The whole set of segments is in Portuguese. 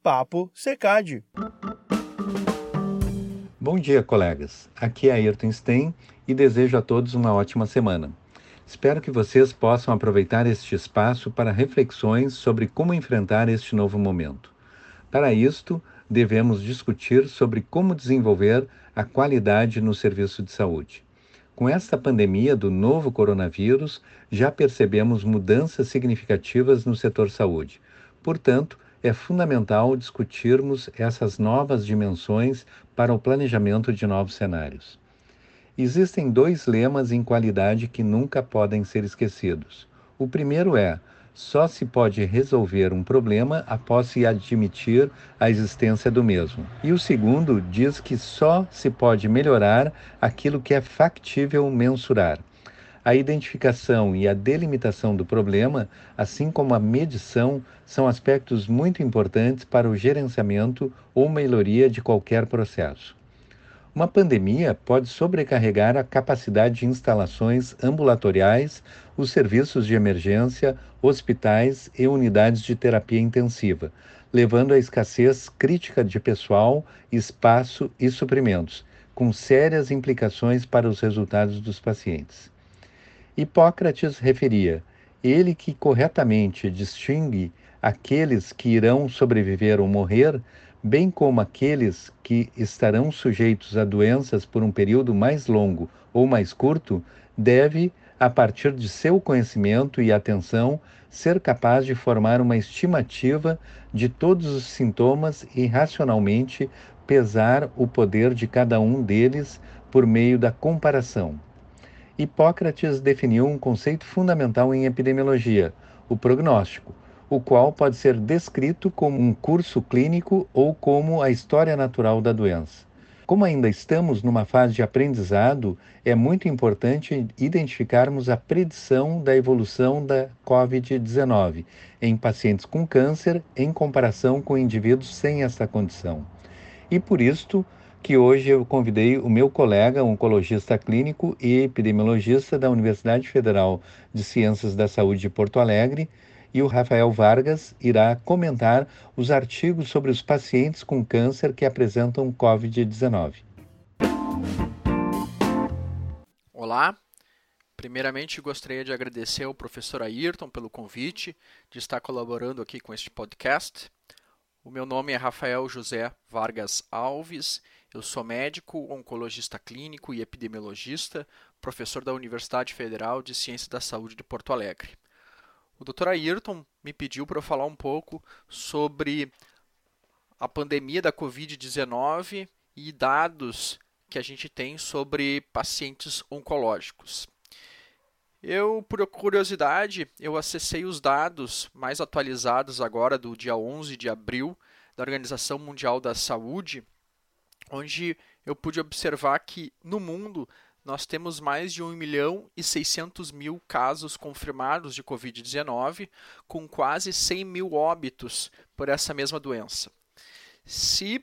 Papo Secad. Bom dia, colegas. Aqui é Ayrton Stein e desejo a todos uma ótima semana. Espero que vocês possam aproveitar este espaço para reflexões sobre como enfrentar este novo momento. Para isto, devemos discutir sobre como desenvolver a qualidade no serviço de saúde. Com esta pandemia do novo coronavírus, já percebemos mudanças significativas no setor saúde. Portanto, é fundamental discutirmos essas novas dimensões para o planejamento de novos cenários. Existem dois lemas em qualidade que nunca podem ser esquecidos. O primeiro é: só se pode resolver um problema após se admitir a existência do mesmo. E o segundo diz que só se pode melhorar aquilo que é factível mensurar. A identificação e a delimitação do problema, assim como a medição, são aspectos muito importantes para o gerenciamento ou melhoria de qualquer processo. Uma pandemia pode sobrecarregar a capacidade de instalações ambulatoriais, os serviços de emergência, hospitais e unidades de terapia intensiva, levando à escassez crítica de pessoal, espaço e suprimentos, com sérias implicações para os resultados dos pacientes. Hipócrates referia: ele que corretamente distingue aqueles que irão sobreviver ou morrer bem como aqueles que estarão sujeitos a doenças por um período mais longo ou mais curto, deve, a partir de seu conhecimento e atenção, ser capaz de formar uma estimativa de todos os sintomas e racionalmente pesar o poder de cada um deles por meio da comparação. Hipócrates definiu um conceito fundamental em epidemiologia, o prognóstico o qual pode ser descrito como um curso clínico ou como a história natural da doença. Como ainda estamos numa fase de aprendizado, é muito importante identificarmos a predição da evolução da COVID-19 em pacientes com câncer em comparação com indivíduos sem essa condição. E por isto que hoje eu convidei o meu colega, oncologista clínico e epidemiologista da Universidade Federal de Ciências da Saúde de Porto Alegre, e o Rafael Vargas irá comentar os artigos sobre os pacientes com câncer que apresentam Covid-19. Olá, primeiramente gostaria de agradecer ao professor Ayrton pelo convite de estar colaborando aqui com este podcast. O meu nome é Rafael José Vargas Alves, eu sou médico, oncologista clínico e epidemiologista, professor da Universidade Federal de Ciência da Saúde de Porto Alegre. O Dr. Ayrton me pediu para eu falar um pouco sobre a pandemia da Covid-19 e dados que a gente tem sobre pacientes oncológicos. Eu, por curiosidade, eu acessei os dados mais atualizados agora do dia 11 de abril da Organização Mundial da Saúde, onde eu pude observar que no mundo nós temos mais de 1 milhão e 600 mil casos confirmados de Covid-19, com quase 100 mil óbitos por essa mesma doença. Se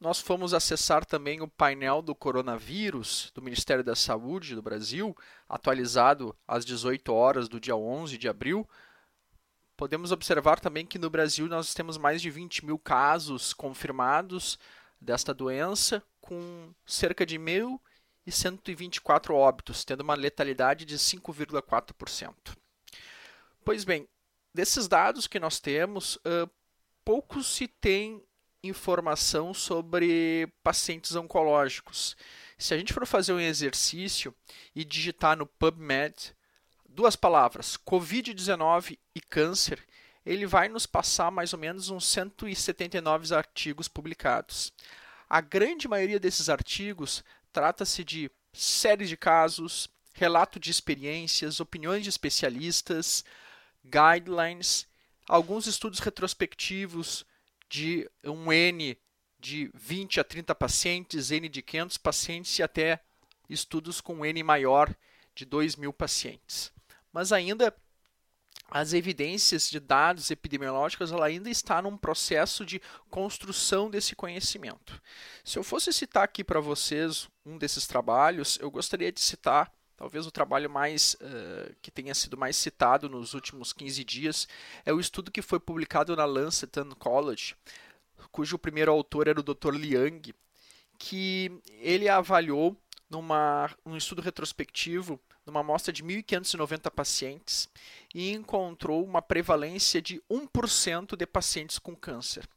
nós formos acessar também o painel do coronavírus do Ministério da Saúde do Brasil, atualizado às 18 horas do dia 11 de abril, podemos observar também que no Brasil nós temos mais de 20 mil casos confirmados desta doença, com cerca de mil e 124 óbitos, tendo uma letalidade de 5,4%. Pois bem, desses dados que nós temos, uh, pouco se tem informação sobre pacientes oncológicos. Se a gente for fazer um exercício e digitar no PubMed duas palavras, COVID-19 e câncer, ele vai nos passar mais ou menos uns 179 artigos publicados. A grande maioria desses artigos Trata-se de séries de casos, relato de experiências, opiniões de especialistas, guidelines, alguns estudos retrospectivos de um N de 20 a 30 pacientes, N de 500 pacientes e até estudos com N maior de 2 mil pacientes. Mas ainda as evidências de dados epidemiológicos ela ainda está num processo de construção desse conhecimento. Se eu fosse citar aqui para vocês um desses trabalhos, eu gostaria de citar talvez o trabalho mais uh, que tenha sido mais citado nos últimos 15 dias é o estudo que foi publicado na Lancet Oncology cujo primeiro autor era o Dr. Liang, que ele avaliou numa, num estudo retrospectivo numa amostra de 1.590 pacientes e encontrou uma prevalência de 1% de pacientes com câncer.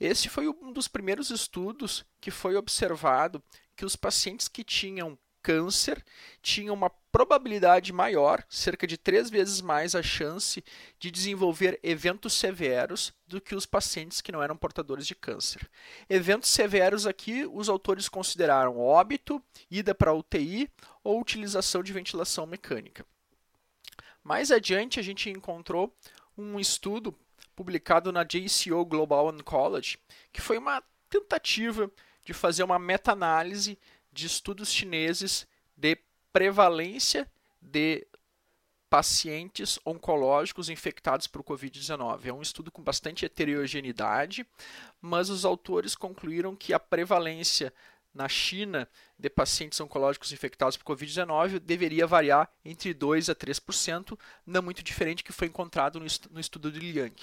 Esse foi um dos primeiros estudos que foi observado que os pacientes que tinham câncer tinham uma probabilidade maior, cerca de três vezes mais a chance de desenvolver eventos severos do que os pacientes que não eram portadores de câncer. Eventos severos aqui, os autores consideraram óbito, ida para UTI ou utilização de ventilação mecânica. Mais adiante, a gente encontrou um estudo publicado na JCO Global Oncology, que foi uma tentativa de fazer uma meta-análise de estudos chineses de prevalência de pacientes oncológicos infectados por Covid-19. É um estudo com bastante heterogeneidade, mas os autores concluíram que a prevalência na China de pacientes oncológicos infectados por Covid-19 deveria variar entre 2 a 3%, não muito diferente do que foi encontrado no estudo de Liang.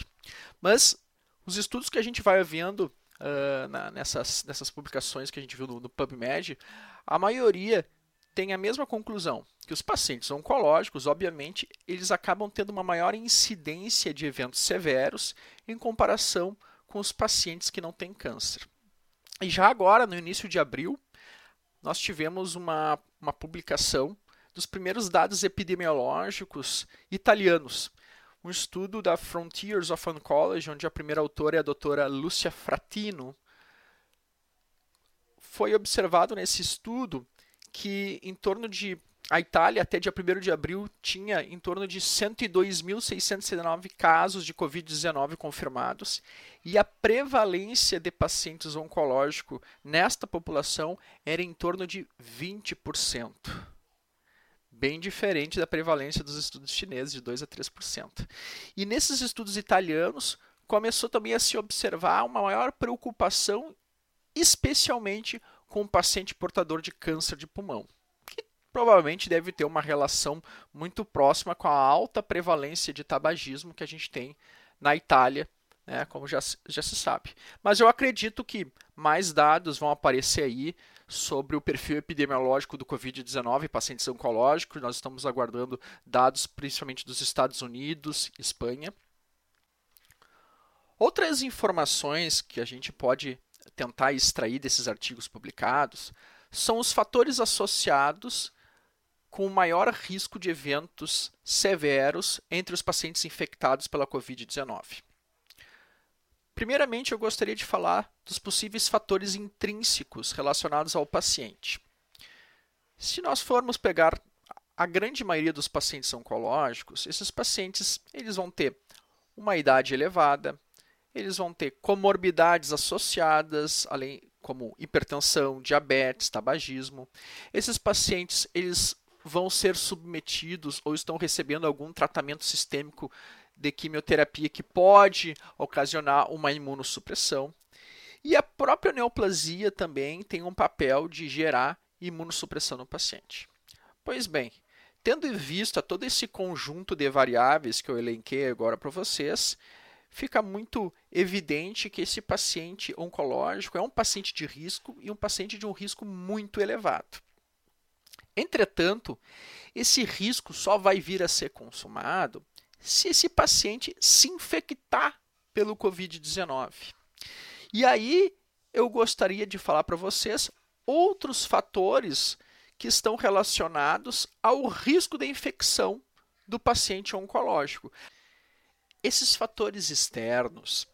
Mas os estudos que a gente vai vendo uh, na, nessas, nessas publicações que a gente viu no, no PubMed, a maioria tem a mesma conclusão, que os pacientes oncológicos, obviamente, eles acabam tendo uma maior incidência de eventos severos em comparação com os pacientes que não têm câncer. E já agora, no início de abril, nós tivemos uma, uma publicação dos primeiros dados epidemiológicos italianos. Um estudo da Frontiers of Oncology, onde a primeira autora é a doutora Lúcia Fratino. Foi observado nesse estudo que em torno de a Itália, até dia 1 de abril, tinha em torno de 102.619 casos de Covid-19 confirmados e a prevalência de pacientes oncológicos nesta população era em torno de 20%. Bem diferente da prevalência dos estudos chineses, de 2 a 3%. E nesses estudos italianos, começou também a se observar uma maior preocupação, especialmente com o paciente portador de câncer de pulmão provavelmente deve ter uma relação muito próxima com a alta prevalência de tabagismo que a gente tem na Itália, né, como já, já se sabe. Mas eu acredito que mais dados vão aparecer aí sobre o perfil epidemiológico do Covid-19 pacientes oncológicos. Nós estamos aguardando dados principalmente dos Estados Unidos, Espanha. Outras informações que a gente pode tentar extrair desses artigos publicados são os fatores associados com maior risco de eventos severos entre os pacientes infectados pela Covid-19. Primeiramente, eu gostaria de falar dos possíveis fatores intrínsecos relacionados ao paciente. Se nós formos pegar a grande maioria dos pacientes oncológicos, esses pacientes eles vão ter uma idade elevada, eles vão ter comorbidades associadas, além como hipertensão, diabetes, tabagismo. Esses pacientes eles vão ser submetidos ou estão recebendo algum tratamento sistêmico de quimioterapia que pode ocasionar uma imunossupressão. E a própria neoplasia também tem um papel de gerar imunossupressão no paciente. Pois bem, tendo em vista todo esse conjunto de variáveis que eu elenquei agora para vocês, fica muito evidente que esse paciente oncológico é um paciente de risco e um paciente de um risco muito elevado. Entretanto, esse risco só vai vir a ser consumado se esse paciente se infectar pelo Covid-19. E aí eu gostaria de falar para vocês outros fatores que estão relacionados ao risco de infecção do paciente oncológico. Esses fatores externos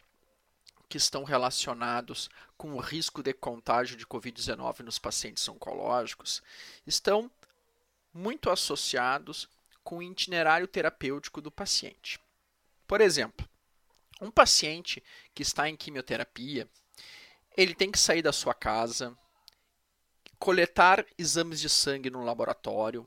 que estão relacionados com o risco de contágio de Covid-19 nos pacientes oncológicos estão muito associados com o itinerário terapêutico do paciente. Por exemplo, um paciente que está em quimioterapia, ele tem que sair da sua casa, coletar exames de sangue no laboratório,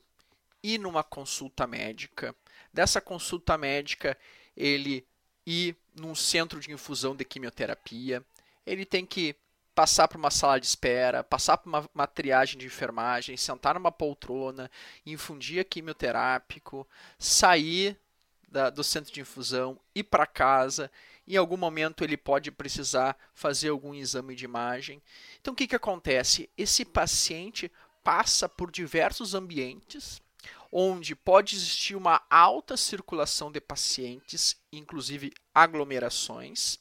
ir numa consulta médica. Dessa consulta médica, ele ir num centro de infusão de quimioterapia, ele tem que passar por uma sala de espera, passar por uma, uma triagem de enfermagem, sentar numa poltrona, infundir quimioterápico, sair da, do centro de infusão, ir para casa. Em algum momento ele pode precisar fazer algum exame de imagem. Então o que, que acontece? Esse paciente passa por diversos ambientes onde pode existir uma alta circulação de pacientes, inclusive aglomerações.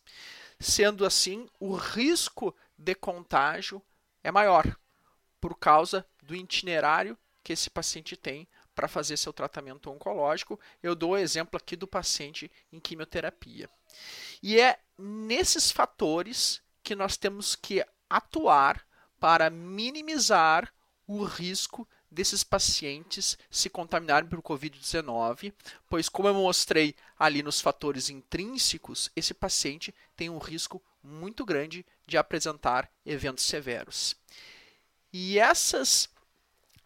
Sendo assim, o risco de contágio é maior por causa do itinerário que esse paciente tem para fazer seu tratamento oncológico. Eu dou o exemplo aqui do paciente em quimioterapia. E é nesses fatores que nós temos que atuar para minimizar o risco desses pacientes se contaminarem por Covid-19, pois, como eu mostrei ali nos fatores intrínsecos, esse paciente tem um risco muito grande de apresentar eventos severos. E essas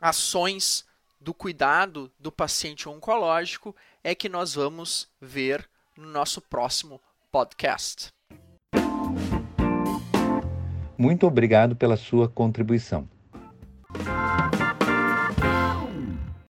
ações do cuidado do paciente oncológico é que nós vamos ver no nosso próximo podcast. Muito obrigado pela sua contribuição.